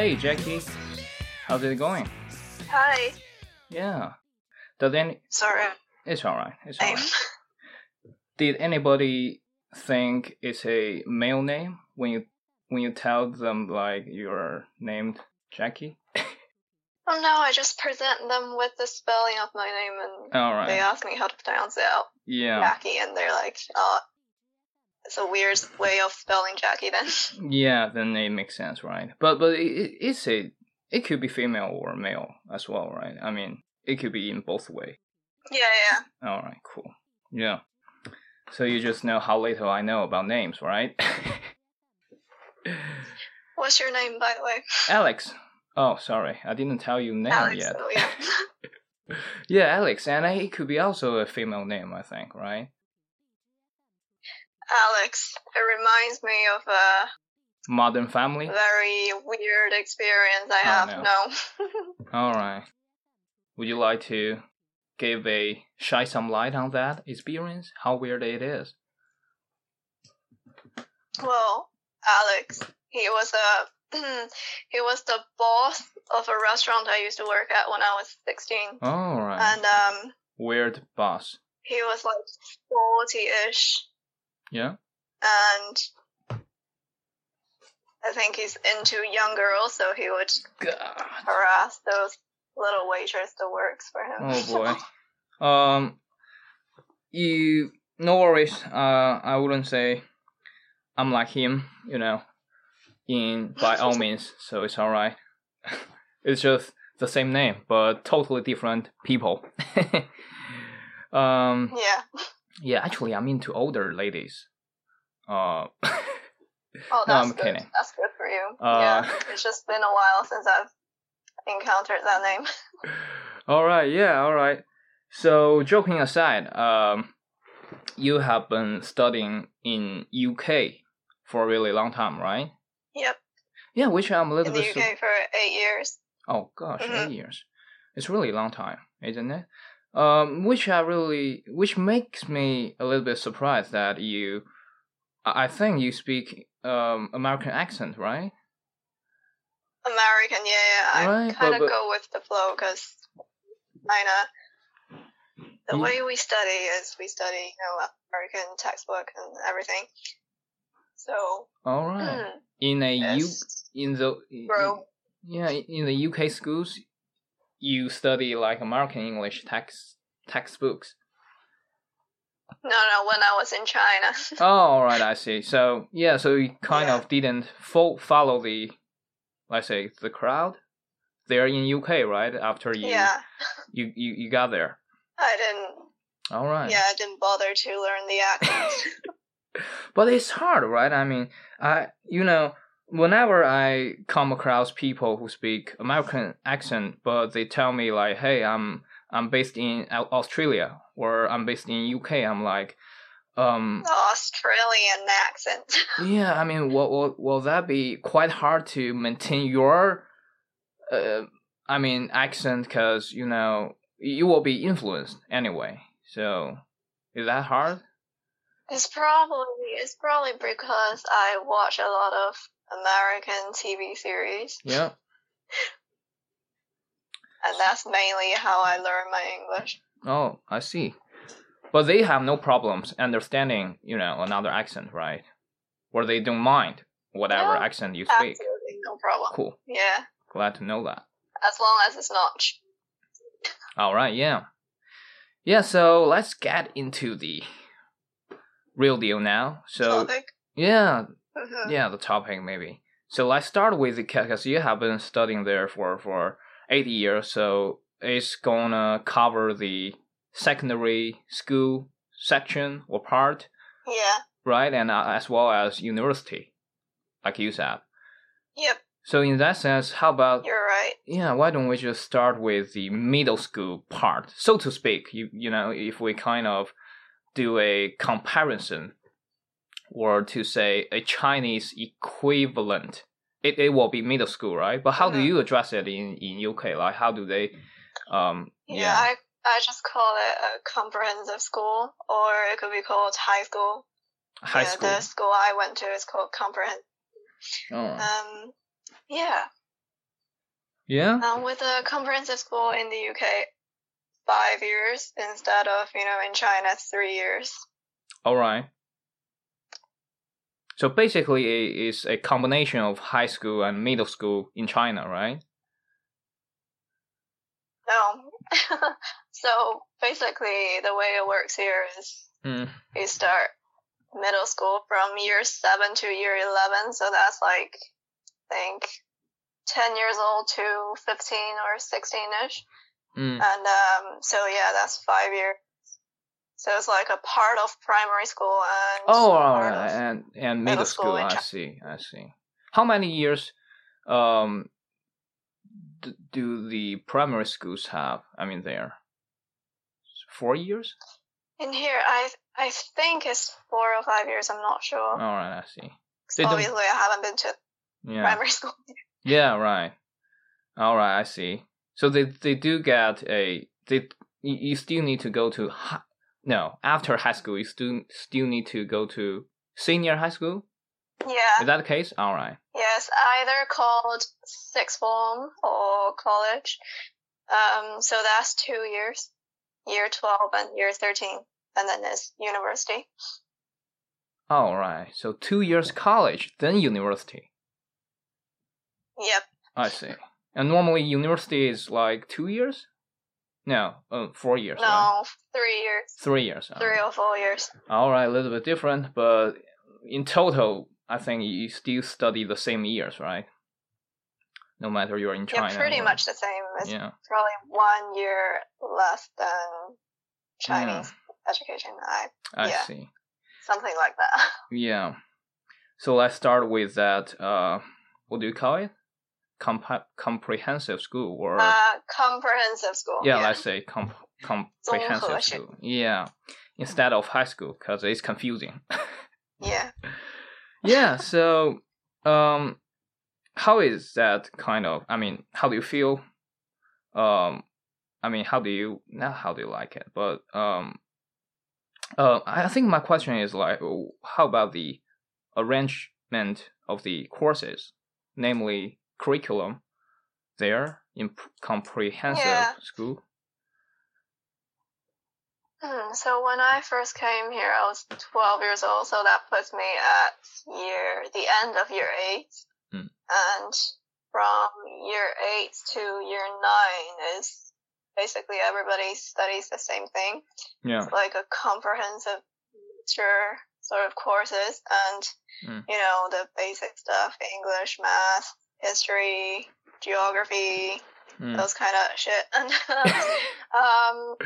Hey, Jackie. How's it going? Hi. Yeah. Does any? Sorry. It's all right. It's all I'm right. Did anybody think it's a male name when you when you tell them like you're named Jackie? Oh no, I just present them with the spelling of my name and All right. they ask me how to pronounce it out. Yeah. Jackie and they're like, oh it's a weird way of spelling Jackie then. Yeah. Then it makes sense, right? But but it, it- it's a it could be female or male as well, right? I mean, it could be in both way. yeah, yeah. All right. Cool. Yeah. So you just know how little I know about names, right? What's your name by the way? Alex. Oh, sorry, I didn't tell you name Alex. yet. Oh yeah. Yeah, Alex, and it could be also a female name, I think, right? Alex. It reminds me of a Modern Family. very weird experience I Oh, have. no. No. All right. Would you like to give a shine some light on that experience? How weird it is? Well, Alex, he was a he was the boss of a restaurant I used to work at when I was 16. All right. And um Weird boss. he was like 40ish Yeah. and I think he's into young girls, so he would God. harass those little waitress that works for him. Oh boy. um, you no worries. Uh, I wouldn't say I'm like him. You know, in by all means. So it's all right. it's just the same name, but totally different people. um, yeah. Yeah. Actually, I'm into older ladies. Uh, Oh, No, that's I'm good. kidding. That's good for you. Uh, yeah. It's just been a while since I've encountered that name. all right. Yeah. All right. So joking aside, um, you have been studying in UK for a really long time, right? Yep. Yeah, which I'm a little In bit. UK for eight years. oh gosh, Mhm. eight years. It's really a long time, isn't it? Um, which I really, which makes me a little bit surprised that you, I think you speak um American accent, right? American, yeah, yeah. I Right, kind of go with the flow because of the You- way we study is we study, you know, American textbook and everything. So, All right. mm, In a U, in the in- Yeah, in the UK schools, you study like American English text textbooks. No, no, when I was in China. Oh, all right, I see. So yeah, so you kind Yeah. of didn't fo- follow the, let's say, the crowd there in UK, right? After you yeah, you, you you got there. I didn't. All right. Yeah, I didn't bother to learn the accent. But it's hard, right? I mean, I you know, whenever I come across people who speak American accent, but they tell me like, "Hey, I'm I'm based in Australia or I'm based in UK," I'm like, um, Australian accent. yeah. I mean, will will will that be quite hard to maintain your, uh, I mean, accent? Because you know you will be influenced anyway. So, is that hard? It's probably it's probably because I watch a lot of American TV series, Yeah. and that's mainly how I learn my English. Oh, I see. But they have no problems understanding, you know, another accent, right? Or they don't mind whatever No, accent you speak. Absolutely no problem. Cool. Yeah, Glad to know that. as long as it's not. All right, yeah. Yeah, so let's get into the real deal now. So, topic. yeah, Mhm. yeah, the topic maybe. So let's start with the because you have been studying there for for eight years, so it's gonna cover the secondary school section or part, Yeah. right? And uh, as well as university, like you said. Yep. So in that sense, how about You're right. yeah? Why don't we just start with the middle school part, so to speak? You you know, if we kind of do a comparison, or to say a Chinese equivalent, it, it will be middle school, right? But how do you address it in in UK? Like how do they? Um, Yeah, yeah, I I just call it a comprehensive school, or it could be called high school. high yeah, school. The school I went to is called comprehensive. Oh. Um, yeah. Yeah. Um, with a comprehensive school in the UK, five years instead of you know in China three years. All right. So basically, it is a combination of high school and middle school in China, right? No. so basically, the way it works here is Mm. you start middle school from year seven to year eleven. So that's like, I think, ten years old to fifteen or sixteen ish. Mm. And um, so yeah, that's five years. So it's like a part of primary school and Oh, right. of- And and middle middle school. I see. I see. How many years um d- do the primary schools have? I mean, there. Four years. in here, I I think it's four or five years. I'm not sure. All right. I see. they don't- obviously, I haven't been to Yeah. primary school. Yeah, right. All right, I see. So they they do get a they you, still need to go to no after high school you still still need to go to senior high school. Yeah. Is that the case? All right. Yes, either called sixth form or college. Um, so that's two years, year 12 and year 13, and then there's university. All right. So two years college, then university. Yep. I see. And normally university is like two years. No, uh, four years. right? No, three years, Three years. three or four years. All right, a little bit different, but in total, I think you still study the same years, right? No matter you're in China. yeah, pretty or- much the same. It's Yeah, probably one year less than Chinese education. I I yeah. see. something like that. Yeah. So let's start with that. Uh, what do you call it? comp- comprehensive school or uh, comprehensive school. Yeah, yeah. let's say comprehensive school. Yeah, instead of high school because it's confusing. yeah. yeah. So, um, how is that kind of? I mean, how do you feel? Um, I mean, how do you not how do you like it? But um, uh, I think my question is like, how about the arrangement of the courses, namely curriculum there in comprehensive Yeah. school Hmm, so when I first came here, I was 12 years old, so that puts me at year, the end of year 8. Hmm. And from year 8 to year 9 is basically everybody studies the same thing. yeah It's like a comprehensive lecture sort of courses and, Hmm. you know, the basic stuff, English, math, history, geography, Mm. those kind of shit. And, um,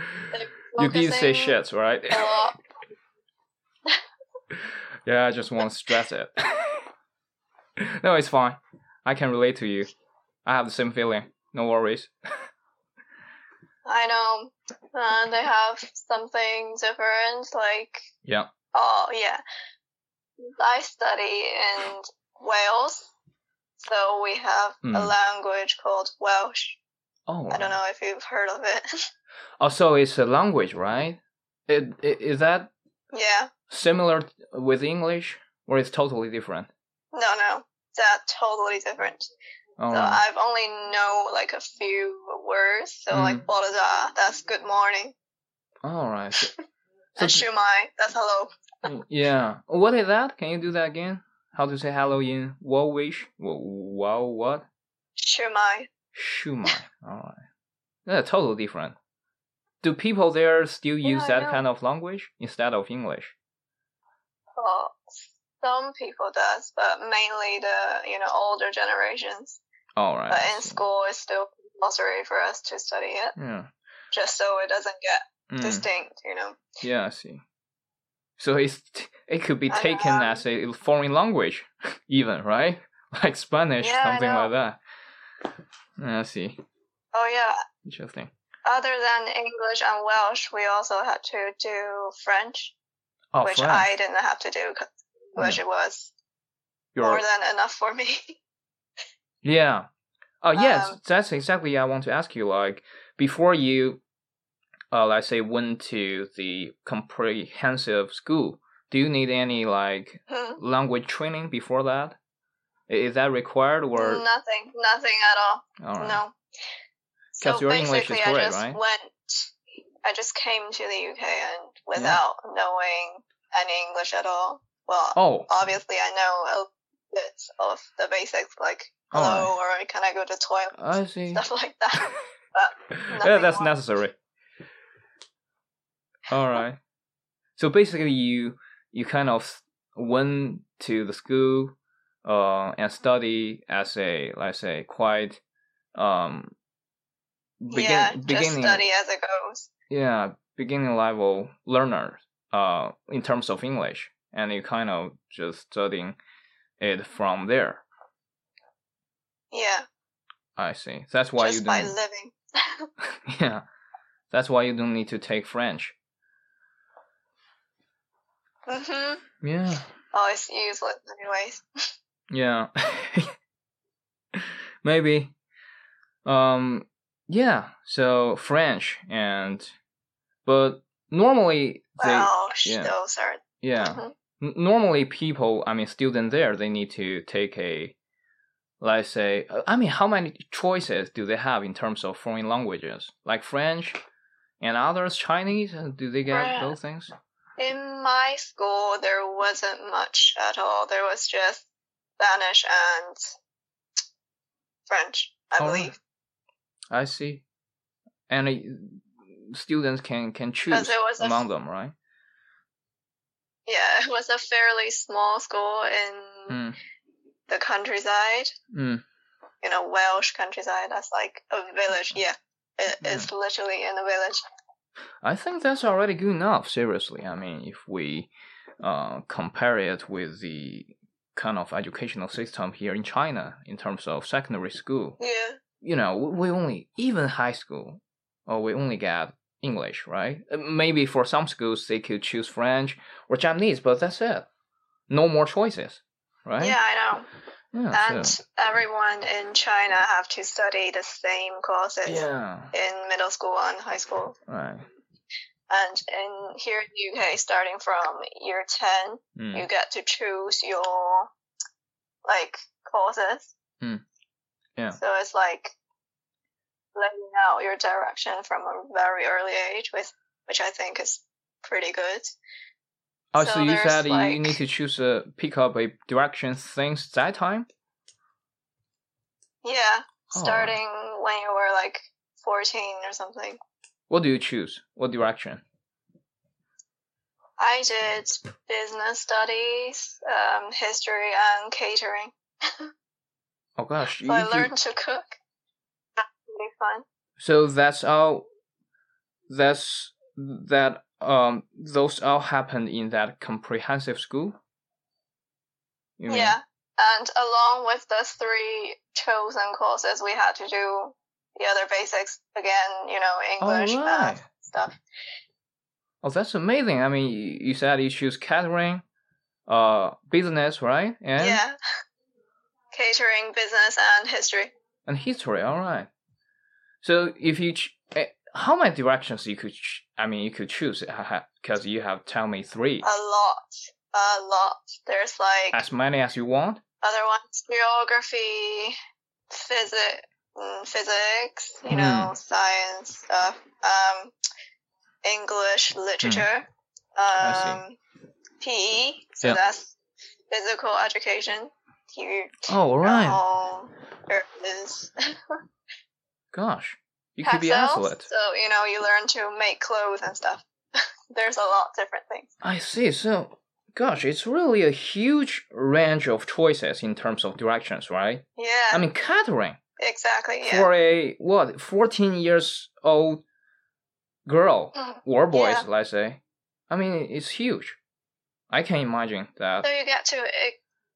you did say shit right Yeah, I just want to stress it. no, it's fine. I can relate to you. I have the same feeling. No worries. I know. Uh, they have something different, like, Yeah. oh, yeah. I study in Wales, so we have a Mm. language called Welsh. Oh. I don't know if you've heard of it. Oh, so it's a language, right? It, it is that yeah. similar with English, or it's totally different? No, no. That's totally different. Oh, So I've only know like a few words. So like Mm. Bolaza, that's good morning. all right. So, And so Shwmae, that's hello. yeah. What is that? Can you do that again? How to say hello in Welsh? Wow, what? Shwmae. Shwmae. All right. Yeah, totally different. Do people there still use I that kind of language instead of English? Well, some people does, but mainly the you know older generations. All right. But in school, it's still compulsory for us to study it, Yeah. just so it doesn't get Mm, distinct. You know. yeah, I see. So it's it could be taken um, as a foreign language, even right? Like Spanish, Yeah, something like that. I see. Oh yeah. Interesting. Other than English and Welsh, we also had to do French, Oh, which French. I didn't have to do because English it was You're- more than enough for me. Yeah. Oh, yes. Um, that's exactly I want to ask you. Like before you, uh, let's say went to the comprehensive school, do you need any like Hmm. language training before that? Is that required or Nothing, nothing at all. all right? No. So your English is basically, great, I just right? went. I just came to the UK and without knowing any English at all. Well, Oh, obviously I know a bit of the basics like hello or can I go to toilet I see. stuff like that. Yeah, that's more. necessary. All right. So basically, you you kind of went to the school, uh, and study as a let's say quite um. Begin, yeah, just beginning, study as it goes. yeah, beginning level learner, uh, in terms of English, and you kind of just studying it from there. Yeah, I see. That's why just you by don't. living. yeah, that's why you don't need to take French. Mhm. Yeah. Oh, it's useless anyways. Yeah. Maybe. Um yeah, so French and but normally they yeah. those are. yeah. mhm. N- normally people, I mean students there, they need to take a let's say uh, I mean how many choices do they have in terms of foreign languages? Like French and others Chinese, do they get Fran- those things? In my school, there wasn't much at all. There was just Spanish and French, I Oh, believe. I see. And uh, students can can choose was among f- them, right? Yeah, it was a fairly small school in Mm. the countryside. Mm. You know, Welsh countryside. That's like a village. Yeah, it, Yeah. it's literally in a village. I think that's already good enough. Seriously, I mean, if we uh, compare it with the kind of educational system here in China in terms of secondary school, Yeah, you know, we only even high school, or we only get English, right? Uh, Maybe for some schools they could choose French or Japanese, but that's it. No more choices, right? yeah, I know. Yeah. And so- everyone in China have to study the same courses yeah. in middle school and high school. Right. And in here in the UK, starting from year ten, Mm. you get to choose your like courses. Hmm. Yeah. So it's like laying out your direction from a very early age, with which I think is pretty good. Oh, so, so you said you need to choose a pick up a direction since that time? Yeah, Oh. starting when you were like fourteen or something. What do you choose? What direction? I did business studies, um, history, and catering. Oh gosh, So you- I learned to cook. That's really fun. so that's all. That's that. Um, those all happened in that comprehensive school. You mean? Yeah. And along with the three chosen courses, we had to do the other basics again, you know, English, All right. math, stuff. Oh, that's amazing. I mean, you you said you choose catering, uh, business, right? And Yeah. Catering, business, and history. and history. All right. So if you, ch- eh, how many directions you could? I mean, you could choose because you have tell me three. A lot. A lot. There's like as many as you want. other ones geography, physics, physics, you Hmm. know, science stuff, um, English, literature, um, PE, so Yeah. that's physical education. You Oh, all right. there is Gosh, you could be athlete. so you know you learn to make clothes and stuff. There's a lot of different things. I see. So, gosh, it's really a huge range of choices in terms of directions, right? Yeah, I mean, catering exactly. Yeah. for a what, fourteen years old girl Mm, or boys, Yeah. let's say. I mean, it's huge. I can imagine that. So you get to,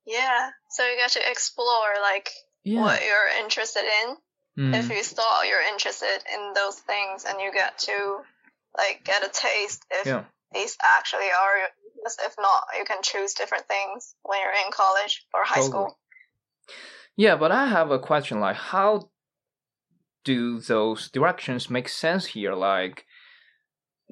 yeah. So you get to explore like Yeah. what you're interested in. Mm. if you thought you're interested in those things and you get to like get a taste if Yeah. these actually are your interests. if not you can choose different things when you're in college or high Totally. school Yeah, but I have a question like how do those directions make sense here? Like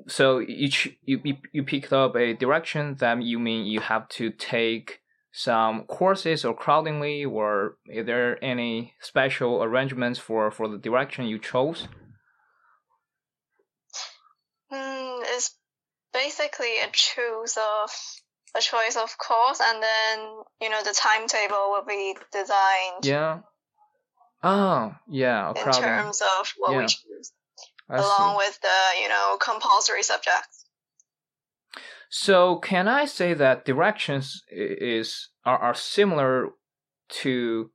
so each you you, you picked up a direction that you mean you have to take some courses or accordingly, or is there any special arrangements for for the direction you chose? Mm, it's basically a choose of a choice of course, and then you know the timetable will be designed Yeah. Oh, yeah, in terms of what yeah. we choose, I along see. with the you know compulsory subjects. So can I say that directions is are, are similar to,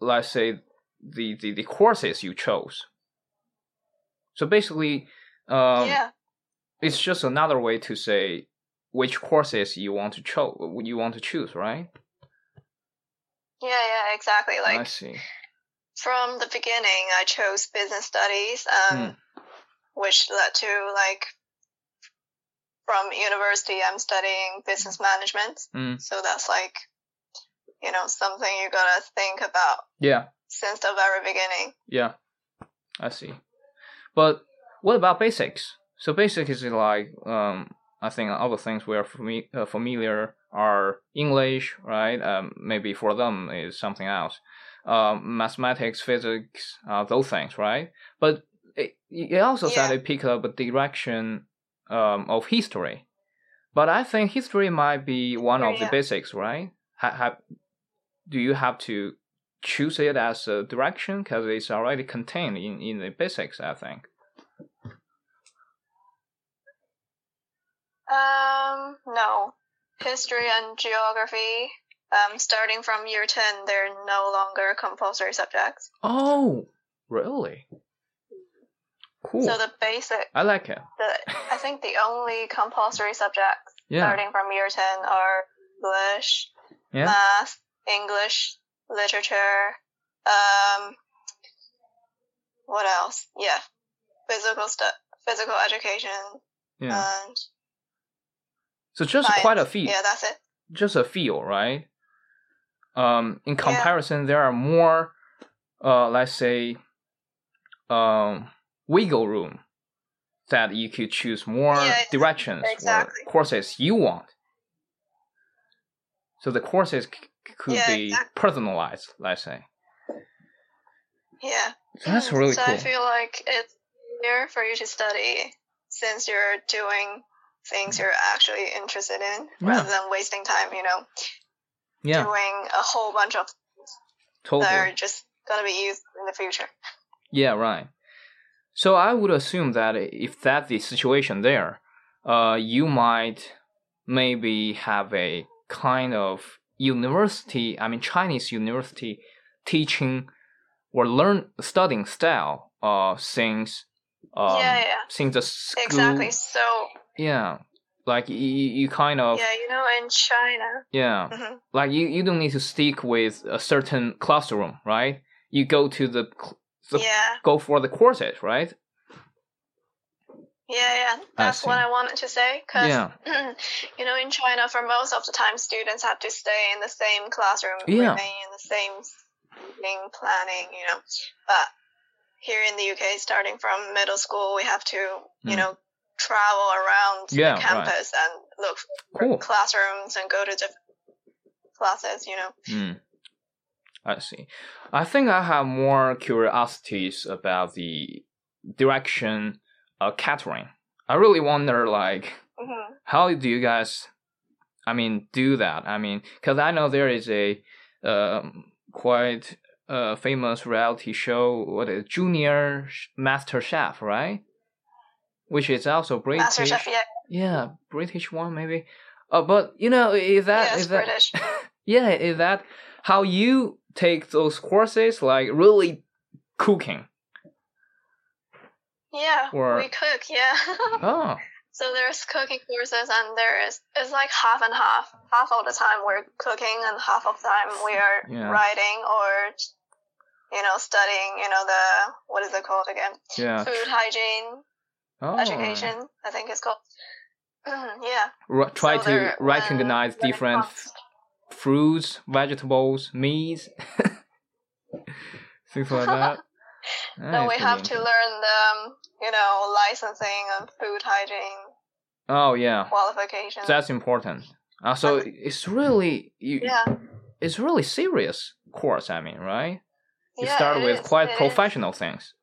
let's say, the, the, the courses you chose? So basically, um, yeah, it's just another way to say which courses you want to choose. You want to choose, right? yeah, yeah, exactly. I Like see. from the beginning, I chose business studies, um, Mm. which led to like from university, I'm studying business management. Mm. So that's like, you know, something you gotta think about Yeah, since the very beginning. yeah, I see. But what about basics? So basic is like um, I think other things we are fami- uh, familiar are English, right? Um, maybe for them is something else. Um, mathematics, physics, uh, those things, right? But it, it also said Yeah. it picked up a direction um, of history. But I think history might be one of the Yeah. basics, right? Ha- ha- do you have to choose it as a direction because it's already contained in, in the basics, I think. Um, no. History and geography, um, starting from year 10, they're no longer compulsory subjects. Oh, really? Cool. So the basic, I like it. the, I think the only compulsory subjects Yeah. starting from year 10 are English, Yeah. math, English, literature, um, what else? Yeah, physical stuff, physical education, yeah. and So just science. quite a few. Yeah, that's it. Just a few, right? Um, in Yeah. comparison, there are more, uh, let's say, um, wiggle room that you could choose more Yeah, directions exactly. or courses you want. So the courses c- could Yeah, be exactly. personalized, let's say. Yeah. So that's really so cool. I feel like it's easier for you to study since you're doing things you're actually interested in Yeah. rather than wasting time, you know, yeah, doing a whole bunch of totally. that are just gonna be used in the future. Yeah, right. So I would assume that if that's the situation there, uh, you might maybe have a kind of university, I mean Chinese university teaching or learn studying style, uh, since um, yeah, yeah, since the school, exactly. So yeah, like you, you kind of yeah, you know, in China, yeah, mhm, like you, you don't need to stick with a certain classroom, right? You go to the, the yeah, go for the courses, right? yeah, yeah. That's what. I wanted to say. Cause Yeah. you know, in China, for most of the time, students have to stay in the same classroom, Yeah. remain in the same thing, planning, you know. But here in the UK, starting from middle school, we have to, you Mm. know, travel around Yeah, the right. campus and look for Cool. classrooms and go to different classes, you know. Mm. I see. I think I have more curiosities about the direction of catering. I really wonder, like, hmm how do you guys, I mean, do that? I mean, because I know there is a um, quite uh, famous reality show, what is Junior Master Chef, right? Which is also British. Master Chef, yeah, Yeah, British one maybe. Uh, but you know, is that yes, is that British. yeah, is that how you take those courses, like really cooking? Yeah, Or- we cook, yeah. Oh, So there's cooking courses, and there is it's like half and half. Half of the time we're cooking, and half of the time we are Yeah. writing or, you know, studying. You know the what is it called again? yeah. Food hygiene Oh. education, I think it's called. yeah. Ri- try So to recognize um, different comes- fruits, vegetables, meats, things like that. Then we have to learn the, um, you know, licensing and food hygiene Oh yeah, qualifications. that's important. Uh, so it's really you. Yeah. It's really serious course. I mean, right? You yeah, start with is, quite it is. professional things.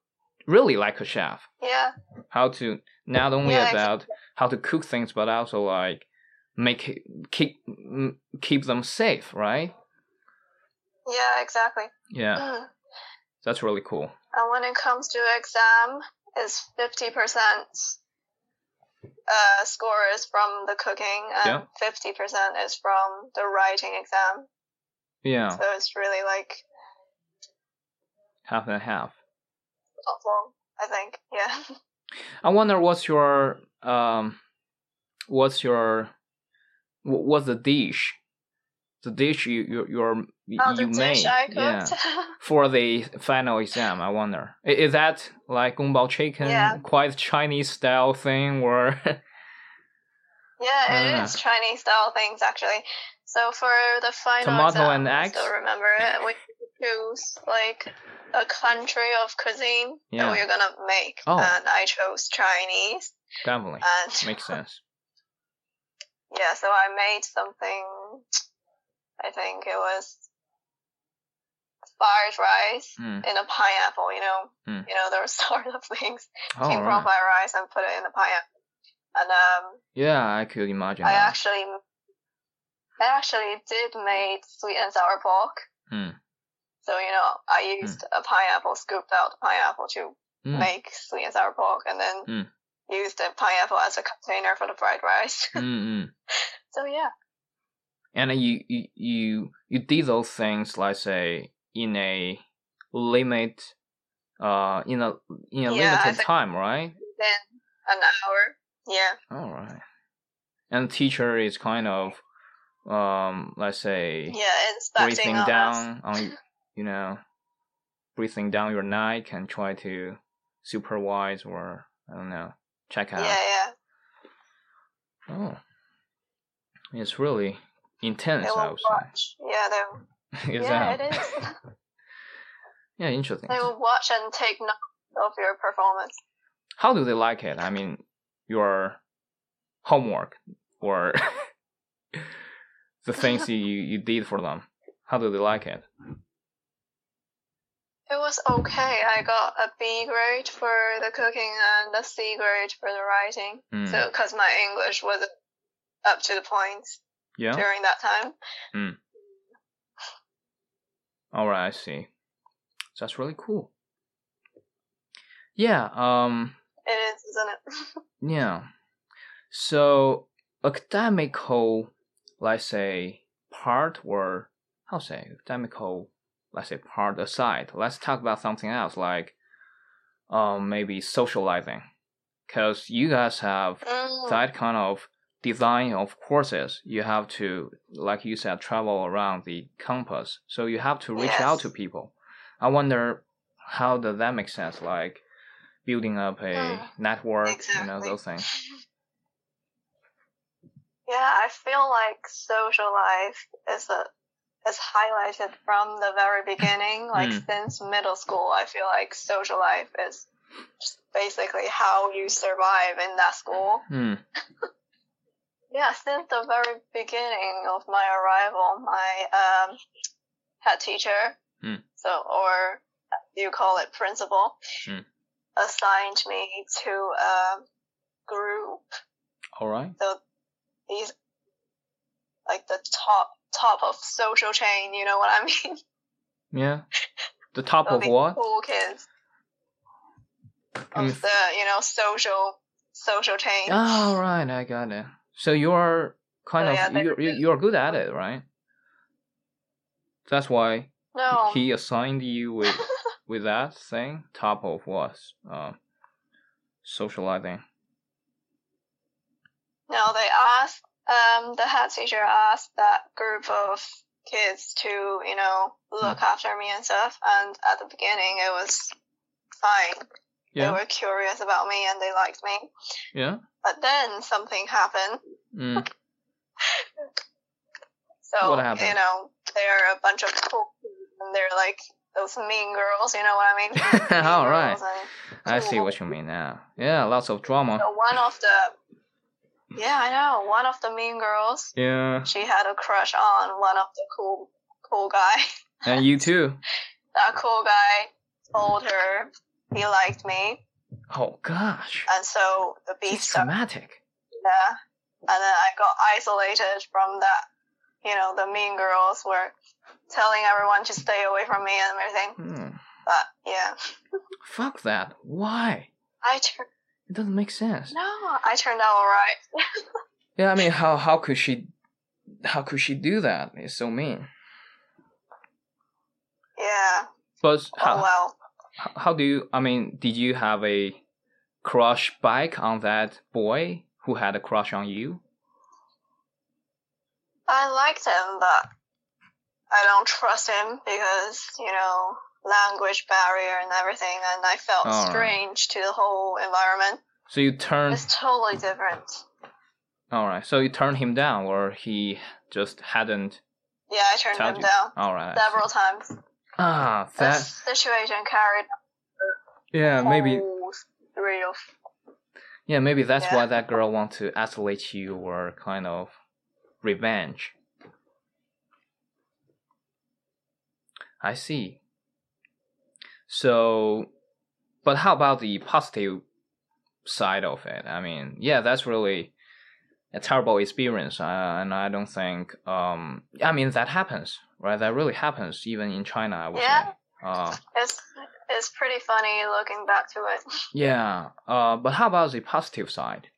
Really like a chef. Yeah. How to not only Yeah, about how to cook things, but also like make it, keep keep them safe, right? Yeah, exactly. Yeah, Mm. that's really cool. And when it comes to exam, it's fifty percent uh score is from the cooking and Yeah. fifty percent is from the writing exam. Yeah, So it's really like half and half. awful, I think. Yeah. I wonder what's your um, what's your wh- what's the dish, the dish you you you're, Oh, the you dish made, I yeah, for the final exam. I wonder is that like gongbao chicken, Yeah. quite Chinese style thing, or Yeah, it is Chinese style things actually. So for the final Tomato exam, and I still remember it. We choose like a country of cuisine Yeah. that we're gonna make, Oh. and I chose Chinese. definitely And makes sense. Yeah, so I made something. I think it was fried rice Mm. in a pineapple. You know, Mm. you know those sort of things. All King right. fried rice and put it in the pineapple. And um, Yeah, I could imagine I that. actually, I actually did make sweet and sour pork. Mm. So you know, I used a pineapple, scooped out the pineapple to Mm. make sweet and sour pork, and then Used the pineapple as a container for the fried rice. Mm-mm. so yeah, And you, you you you did those things, like say, in a limit, uh, in a in a Yeah, limited time, right? then an hour. Yeah, All right. And the teacher is kind of, um, let's say, yeah, breathing on us. down on, you know, breathing down your neck and try to supervise or I don't know, check out. Yeah, yeah. Oh, it's really intense. They I will watch. Yeah, they. yeah, it is. yeah, interesting. they will watch and take note of your performance. How do they like it? I mean, your homework or the things you, you did for them. How do they like it? It was okay. I got a B grade for the cooking and a C grade for the writing. Mm. So, because my English wasn't up to the points yeah. during that time. All right, I see. So That's really cool. Yeah. Um. It is, isn't it? Yeah. So academical, let's say, part or how say academical, let's say part aside. Let's talk about something else like, um, maybe socializing, because you guys have Mm. that kind of design of courses. You have to, like you said, travel around the campus, so you have to reach out to people. I wonder how does that make sense? Like building up a Mm, network, you know, those things. Yeah, I feel like social life is a is highlighted from the very beginning. Like Mm. since middle school, I feel like social life is just basically how you survive in that school. Hmm. Yeah, since the very beginning of my arrival, my um, head teacher, Mm. so or you call it principal, Mm. assigned me to a group. All right. So these like the top top of social chain. You know what I mean? Yeah. The top So of these what? Cool kids Can you the you know social social chain. Oh, right. I got it. So you're kind Oh, of yeah, you're you- you're good at it, right? That's why no, he assigned you with with that thing. Top of what? Um, socializing. No, they asked, um, the head teacher asked that group of kids to, you know, look Hmm. after me and stuff. And at the beginning, it was fine. Yeah. They were curious about me and they liked me. Yeah. But then something happened. Mm. So, What happened? you know, they're a bunch of cool kids and they're like those mean girls, you know what I mean? All right. and I see what you mean now. Yeah, lots of drama. So one of the Yeah, I know. One of the mean girls, Yeah, she had a crush on one of the cool, cool guy. and you too. That cool guy told her he liked me, Oh gosh, and so the beef it's started. dramatic. Yeah, and then I got isolated from that. You know, the mean girls were telling everyone to stay away from me and everything. Hmm. But yeah, Fuck that. Why? I turned. It doesn't make sense. No, I turned out alright. Yeah, I mean, how how could she, how could she do that? It's so mean. yeah. But oh, how Oh well. how, how do you? I mean, did you have a crush back on that boy who had a crush on you? I liked him, but I don't trust him because, you know, language barrier and everything, and I felt Alright. strange to the whole environment. So you turned. It's totally different. All right. So you turned him down, or he just hadn't. Yeah, I turned him you. down All right. Several times. Ah, This that. situation carried Yeah, maybe. three of Yeah, maybe that's Yeah. why that girl want to isolate you or kind of revenge. I see. So, but how about the positive side of it? I mean, yeah, that's really a terrible experience, uh, and I don't think. Um, I mean, that happens, right? That really happens, even in China. I would Yeah. say. Uh, it's it's pretty funny looking back to it. yeah. Uh, but how about the positive side?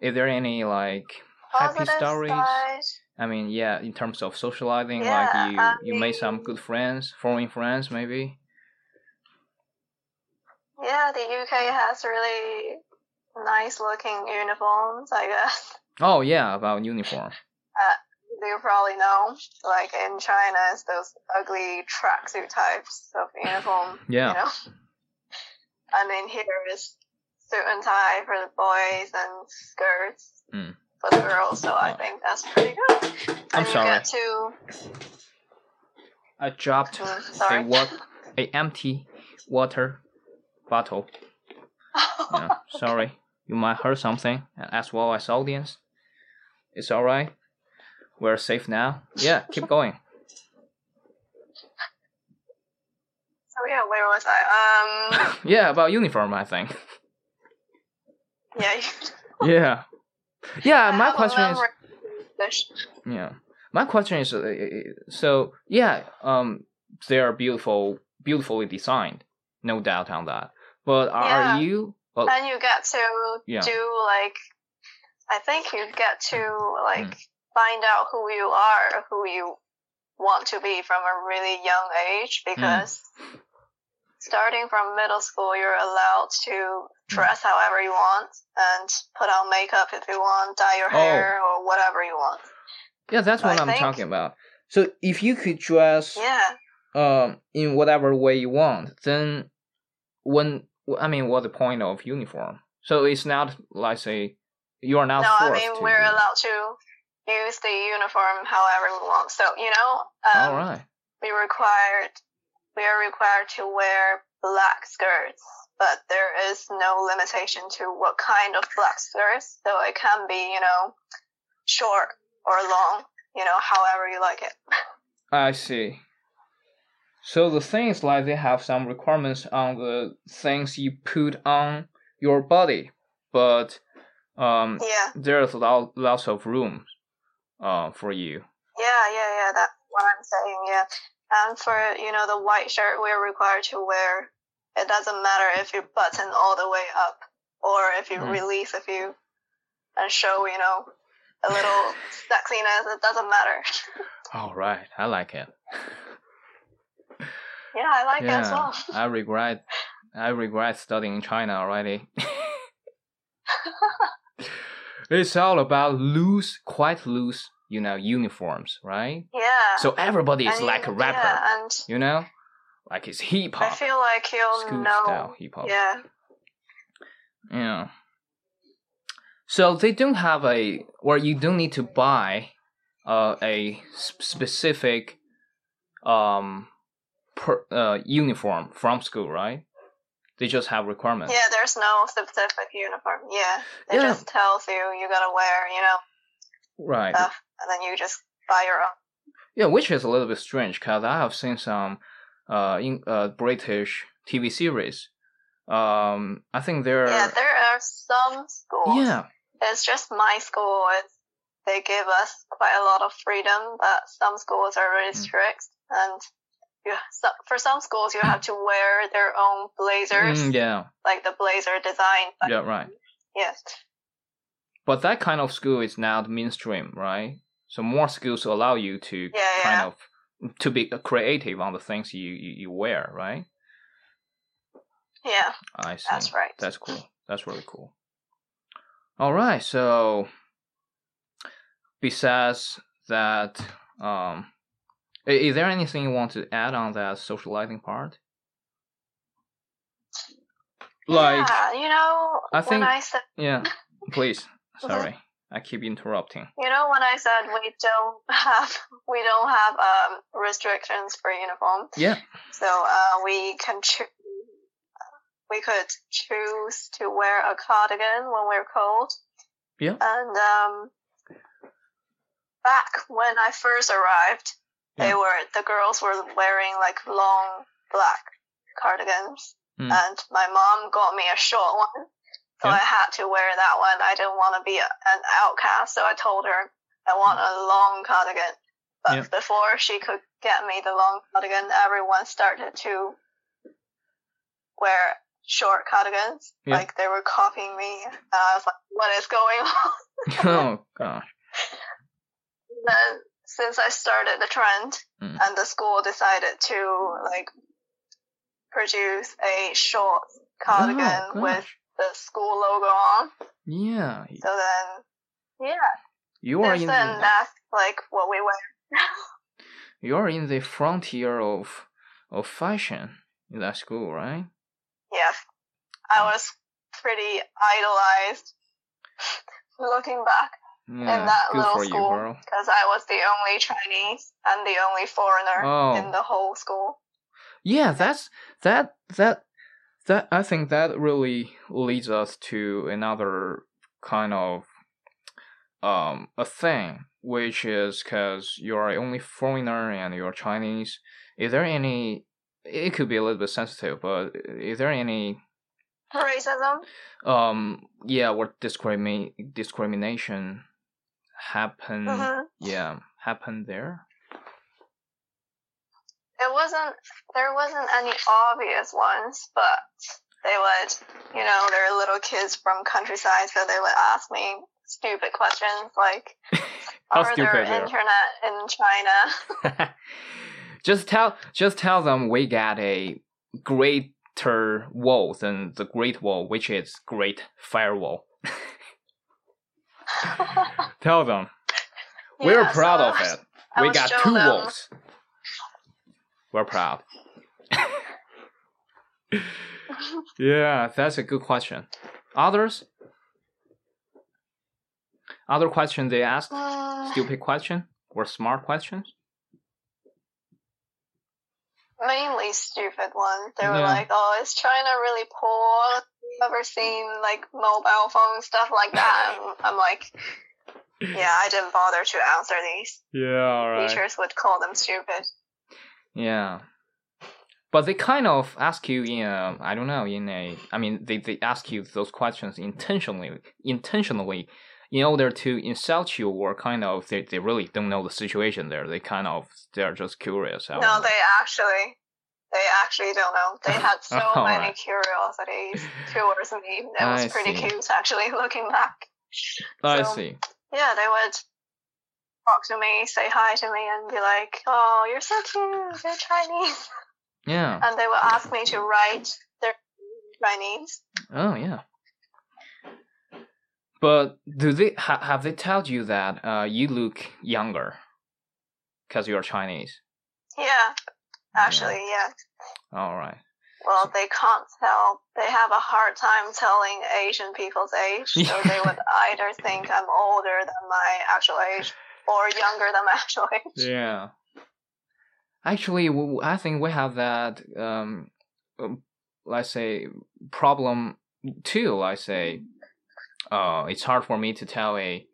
Is there any like happy stories? side. I mean, yeah, in terms of socializing, Yeah, like you I you made some good friends, foreign friends, maybe. Yeah, the UK has really nice looking uniforms, I guess. Oh yeah, about uniform. You probably know, like in China, it's those ugly tracksuit types of uniform. Yeah. You know, and in here is suit and tie for the boys and skirts Mm. for the girls. So I Oh. think that's pretty good. I'm and sorry. you get to I dropped Mm, a what a empty water bottle. Yeah, sorry, you might hurt something, as well as audience. It's all right. We're safe now. Yeah, keep going. So yeah, where was I? Um, yeah, about uniform, I think. yeah. Yeah, yeah. My question is, memory of English. yeah, my question is, uh, so yeah, um, they are beautiful, beautifully designed, no doubt on that. But are, Yeah. are you? Uh, and you get to Yeah. do like I think you get to like Mm. find out who you are, who you want to be from a really young age Mm. because starting from middle school you're allowed to dress however you want and put on makeup if you want, dye your Oh. hair or whatever you want. yeah, that's what I I'm think- talking about. So if you could dress, Yeah. um, in whatever way you want, then when I mean, what's the point of uniform? So it's not like say you are not no, I mean we're do- allowed to use the uniform however we want. So, you know, um, All right. we required we are required to wear black skirts, but there is no limitation to what kind of black skirts. So it can be, you know, short or long, you know, however you like it. I see. So the things like they have some requirements on the things you put on your body, but um, Yeah, there's lot, lots of room uh, for you. yeah, yeah, yeah. That's what I'm saying. Yeah, and for you know the white shirt, we're required to wear. It doesn't matter if you button all the way up or if you Mhm. release a few and show, you know, a little sexiness. It doesn't matter. All right, I like it. Yeah, I like that as well. I regret. I regret studying in China already. it's all about loose, quite loose, you know, uniforms, right? Yeah. So everybody is And like a rapper, Yeah, and you know, like it's hip hop. I feel like you'll know. style hip hop. Yeah. Yeah. So they don't have a, or you don't need to buy uh, a specific um per, uh, uniform from school, right? They just have requirements. Yeah, there's no specific uniform. Yeah, it Yeah. just tells you you gotta wear, you know, Right. stuff, and then you just buy your own. Yeah, which is a little bit strange because I have seen some uh in uh British TV series. Um, I think they're Yeah, there are some schools. yeah It's just my school. It's, they give us quite a lot of freedom, but some schools are really Mm. strict, and you, so, for some schools you have to wear their own blazers, Mm, yeah like the blazer design. But yeah right. Yes. But that kind of school is now the mainstream, right? So more schools allow you to Yeah, kind yeah. of to be creative on the things you, you, you wear, right? Yeah, I see. that's right. That's cool. That's really cool. All right. So besides that, um, is there anything you want to add on that socializing part? Like, yeah, you know, I when think- I said, yeah, please. Uh-huh. Sorry, I keep interrupting. you know, when I said we don't have, we don't have um restrictions for uniform. Yeah. So uh, we can choose. We could choose to wear a cardigan when we're cold. Yeah. And um, back when I first arrived, they Yeah. were the girls were wearing like long black cardigans, Mm. and my mom got me a short one. So Yeah. I had to wear that one. I didn't want to be a, an outcast, so I told her I want a long cardigan. But Yeah. before she could get me the long cardigan, everyone started to wear short cardigans. Yeah. Like they were copying me. And I was like, what is going on? oh gosh. then since I started the trend Mm. and the school decided to like produce a short cardigan Oh, with the school logo on. Yeah, So then, yeah, you are in the that's like what we wear. you are in the frontier of of fashion in that school, right? yes, I was pretty idolized looking back Yeah, in that little school because I was the only Chinese and the only foreigner Oh. in the whole school. Yeah, that's that that that I think that really leads us to another kind of um a thing, which is because you're only foreigner and you're Chinese. Is there any? It could be a little bit sensitive, but is there any Racism? um yeah what discrimi- discrimination happen? hmm Yeah, happen there. It wasn't, there wasn't any obvious ones, but they would, you know, they're little kids from countryside, so they would ask me stupid questions like, are there internet in China? just tell just tell them we got a greater wall than the Great Wall, which is Great Firewall. tell them we're proud so of was- it. I we got two them. walls. We're proud. yeah, that's a good question. Others? Other question they asked? Mm, Stupid question or smart questions? mainly stupid ones. They were Yeah. like, "Oh, is China really poor? Have you ever seen like mobile phone stuff like that?" And I'm like, "Yeah, I didn't bother to answer these. Yeah, all Teachers would call them stupid." Yeah. But they kind of ask you in a, I don't know, in a, I mean, they, they ask you those questions intentionally, intentionally, in order to insult you or kind of, they, they really don't know the situation there. They kind of, they're just curious. I No, they actually, they actually don't know. They had so All many right. curiosities towards me. It was I pretty see. cute, actually, looking back. I so- see. Yeah, they would talk to me, say hi to me, and be like, "Oh, you're so cute. You're Chinese." Yeah. And they would ask me to write their Chinese. Oh, yeah. But do they, ha, have they told you that uh, you look younger because you're Chinese? Yeah, actually, yeah. All right. Well, they can't tell. They have a hard time telling Asian people's age, so they would either think I'm older than my actual age or younger than my actual age. Yeah. Actually, I think we have that. Um, um, let's say problem too. I say, uh, it's hard for me to tell a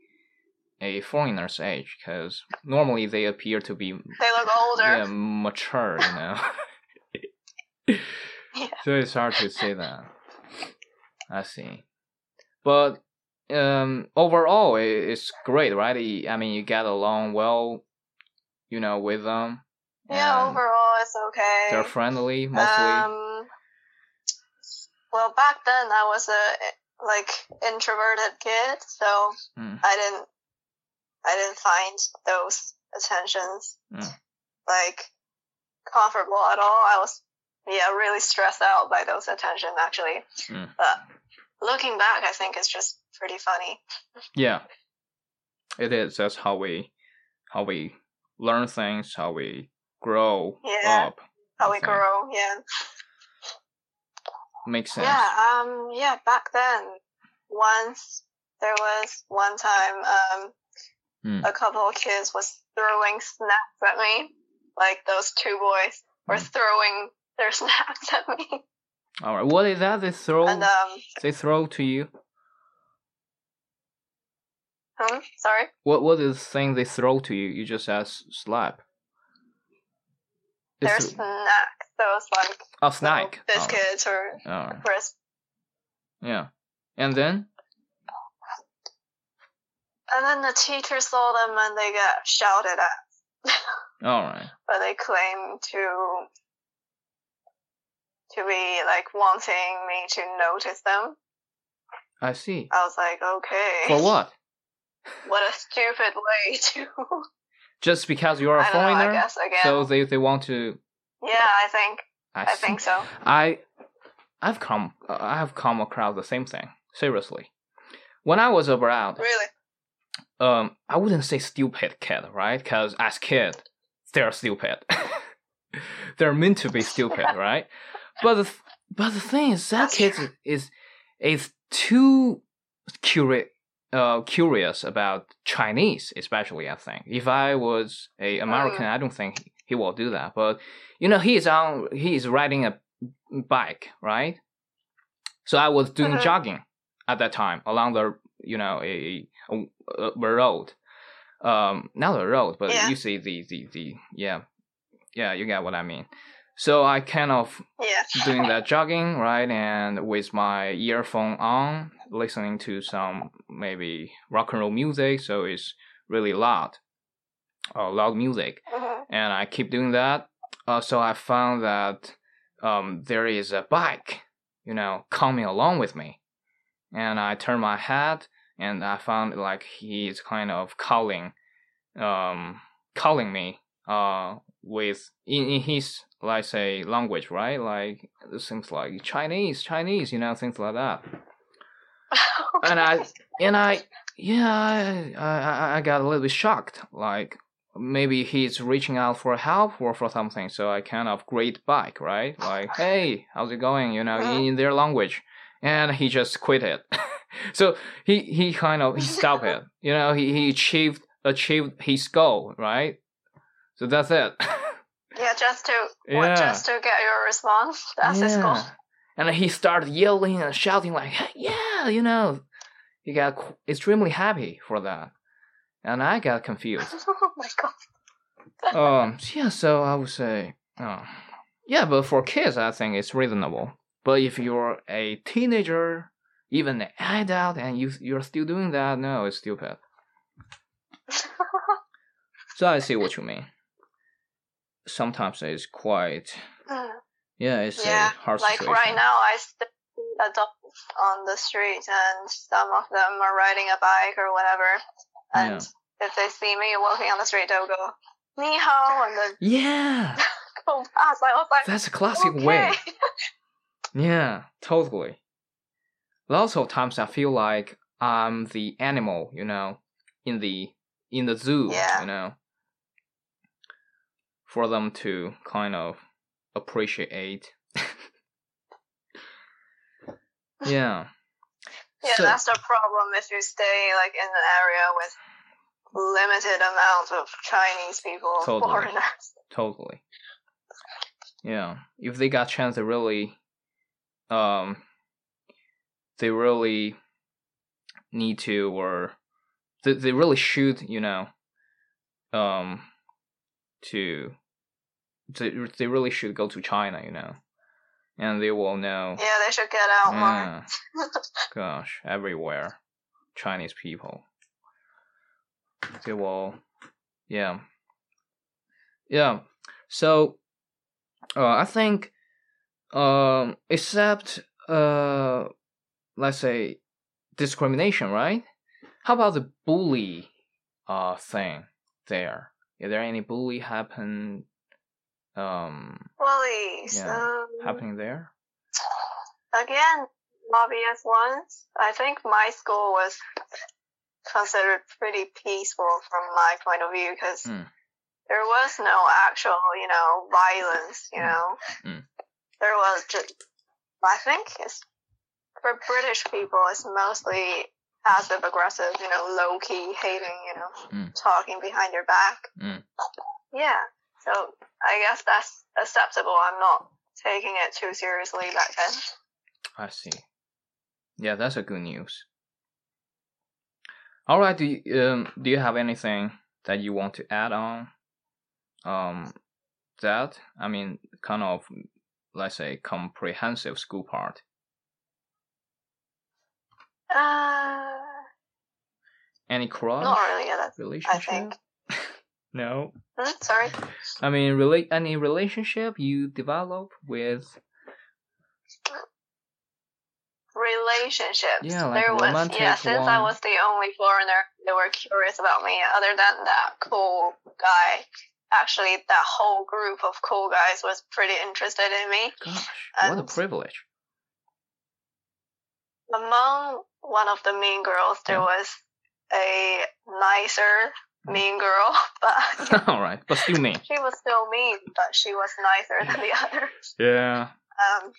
a foreigner's age because normally they appear to be They look older. yeah, mature, you know. Yeah. So it's hard to say that. I see, but um, overall, it's great, right? I mean, you get along well, you know, with them. Yeah, overall it's okay. They're friendly, mostly. Um, well, back then I was a like introverted kid, so Mm. I didn't I didn't find those attentions Mm. like comfortable at all. I was yeah really stressed out by those attention actually. Mm. But looking back, I think it's just pretty funny. Yeah, it is. That's how we, how we learn things, how we grow Yeah. up. How we Okay. grow, yeah. Makes sense. Yeah, um, yeah, back then, once there was one time, um, Mm. a couple of kids was throwing snacks at me. Like those two boys were Mm. throwing their snacks at me. All right. What is that they throw? And, um, they throw to you. hmm, sorry? What what is the thing they throw to you? You just ask slap. They're It's snacks. Those like a snack. Oh, biscuits or All right. crisp. Yeah. And then And then the teacher saw them and they got shouted at. all right. but they claim to to be like wanting me to notice them. I see. I was like, okay. For what? What a stupid way to. Just because you're a I don't know. foreigner? I guess again. So they, they want to. yeah, I think. I, I think so. I I've come uh, I have come across the same thing. Seriously, when I was abroad, Really. Um, I wouldn't say stupid kid, right? Because as kid, they're stupid. they're meant to be stupid, right? But the, th- but the thing is, that kid is is too curious. Uh, curious about Chinese, especially. I think if I was a American, I don't think he, he will do that. But you know, he is on. He is riding a bike, right? So I was doing Mhm. jogging at that time along the you know a road, um, not a road, but Yeah. you see the the the yeah, yeah, you get what I mean. So I kind of Yeah. doing that jogging, right? And with my earphone on, listening to some maybe rock and roll music, so it's really loud, uh, loud music. Mhm. And I keep doing that. Uh, so I found that um, there is a bike, you know, coming along with me. And I turn my head, and I found like he's kind of calling, um, calling me, uh, with in, in his like say language, right? Like things like Chinese, Chinese, you know, things like that. And I and I yeah, I, I I got a little bit shocked. Like maybe he's reaching out for help or for something. So I kind of greet back, right? Like, hey, how's it going? You know, in, in their language. And he just quit it. so he he kind of he stopped it. You know, he, he achieved achieved his goal, right? So that's it. yeah, just to Yeah. just to get your response. That's his goal. And he started yelling and shouting like, "Yeah, you know." He got extremely happy for that, and I got confused. oh my god. um, yeah, so I would say, oh, yeah, but for kids, I think it's reasonable. But if you're a teenager, even an adult, and you you're still doing that, no, it's stupid. So I see what you mean. Sometimes it's quite, Mm. yeah, it's yeah, hard like situation. right now, I see adults on the street, and some of them are riding a bike or whatever. And if they see me walking on the street, they'll go "ni hao" and then Yeah, go past. I was like, that's a classic okay. way. Yeah, totally. Lots of times I feel like I'm the animal, you know, in the in the zoo, Yeah. you know, for them to kind of appreciate. yeah. Yeah, So- that's the problem if you stay like in an area with limited amount of Chinese people, Totally. foreigners. Totally. Yeah. If they got chance to really um they really need to or they, they really should you know um to they, they really should go to china you know and they will know Yeah, they should get out more. yeah, gosh everywhere chinese people. They will yeah. Yeah so uh, i think um except uh let's say discrimination right how about the bully uh thing there is there any bully happen um Bullies. Yeah, Um, happening there again, obvious ones. I think my school was considered pretty peaceful from my point of view because Mm. there was no actual, you know, violence. You Mm. know, Mm. there was just. I think it's for British people. It's mostly passive aggressive. You know, low key hating. You know, Mm. talking behind your back. Mm. Yeah. So I guess that's acceptable. I'm not taking it too seriously back then. i see yeah that's a good news all right do you, um do you have anything that you want to add on um that i mean kind of let's say comprehensive school part Uh, any cross? not really. Yeah, that's, relationship think. no hmm, sorry. i mean relate any relationship you develop with Relationships. Yeah, like there was. romantic Yeah, since I was the only foreigner, they were curious about me. Other than that cool guy, actually, that whole group of cool guys was pretty interested in me. gosh what a privilege Among one of the mean girls, there was a nicer mean girl, but all right but still mean. she was still mean, but she was nicer than the others. yeah Um,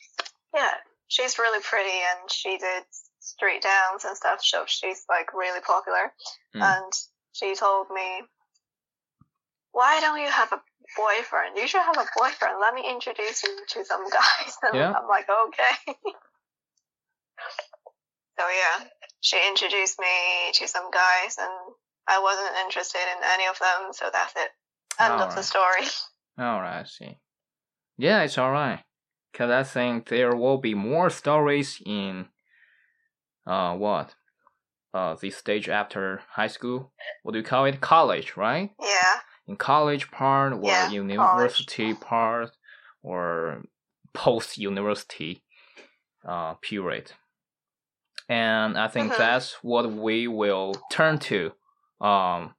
yeah, she's really pretty and she did street dance and stuff, so she's like really popular. Mm. And she told me, Why don't you have a boyfriend? You should have a boyfriend. Let me introduce you to some guys. And Yeah. I'm like, Okay. So yeah, she introduced me to some guys and I wasn't interested in any of them, so that's it. End of the story. All right, I see. Yeah, it's all right. Cause I think there will be more stories in, uh, what, uh, the stage after high school. What do you call it? College, right? Yeah. In college part or Yeah, university part or post university, uh, period. And I think Mhm. that's what we will turn to, um,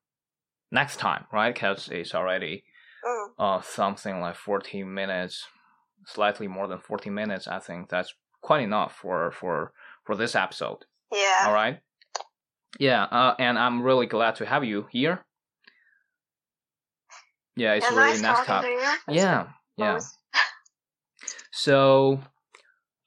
next time, right? Cause it's already Mm. uh something like 14 minutes slightly more than 14 minutes i think that's quite enough for for for this episode Yeah. all right yeah uh and i'm really glad to have you here yeah it's yeah, really nice talk you. yeah yeah so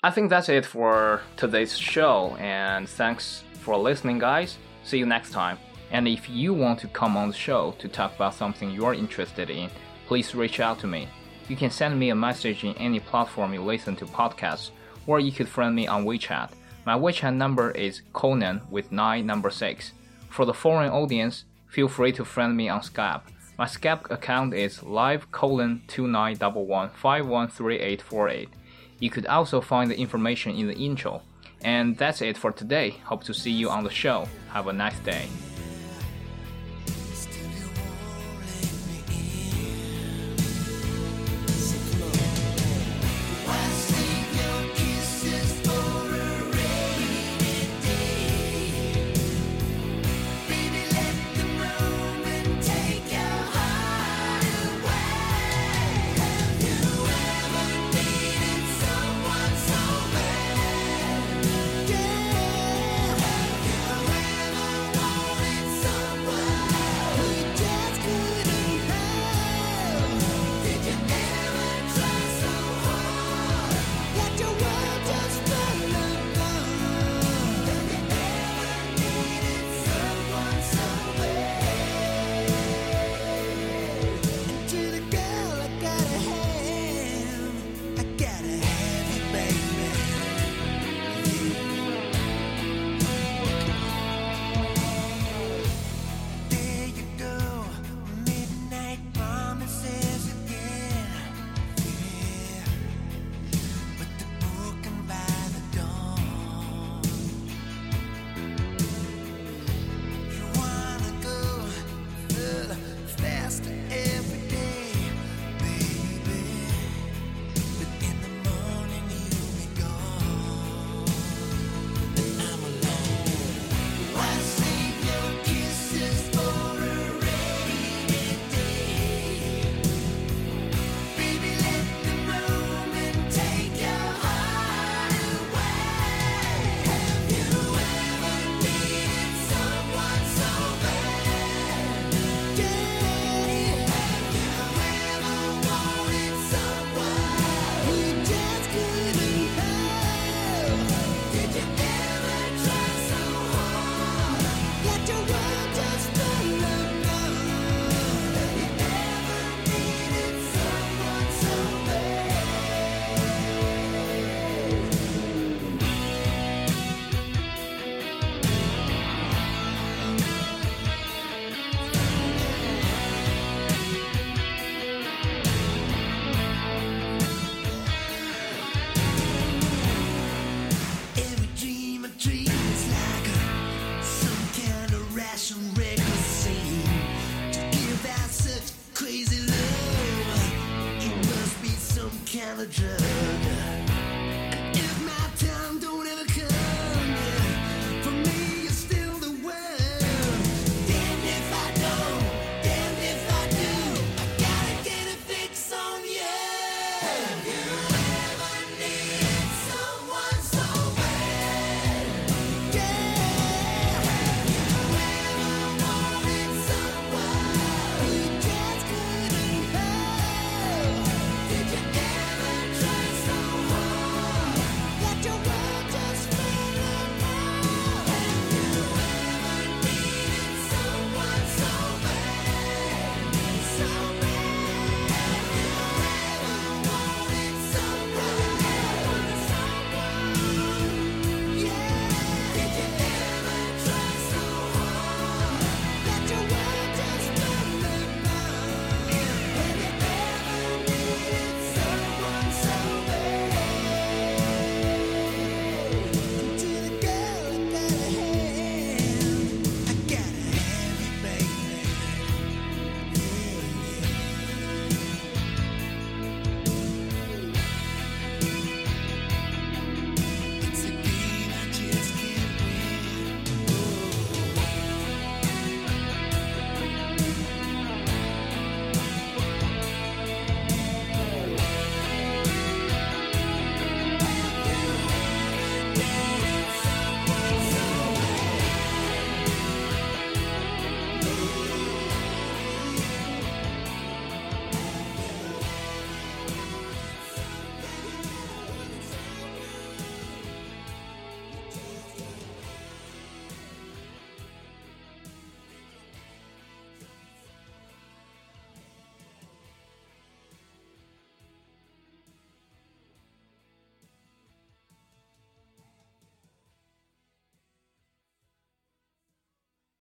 i think that's it for today's show and thanks for listening guys. See you next time. And if you want to come on the show to talk about something you're interested in please reach out to me. You can send me a message in any platform you listen to podcasts or you could friend me on wechat. My wechat number is conan with 9 number 6 for the foreign audience feel free to friend me on skype. My Skype account is live colon 2911513848. You could also find the information in the intro. And that's it for today. Hope to see you on the show. Have a nice day.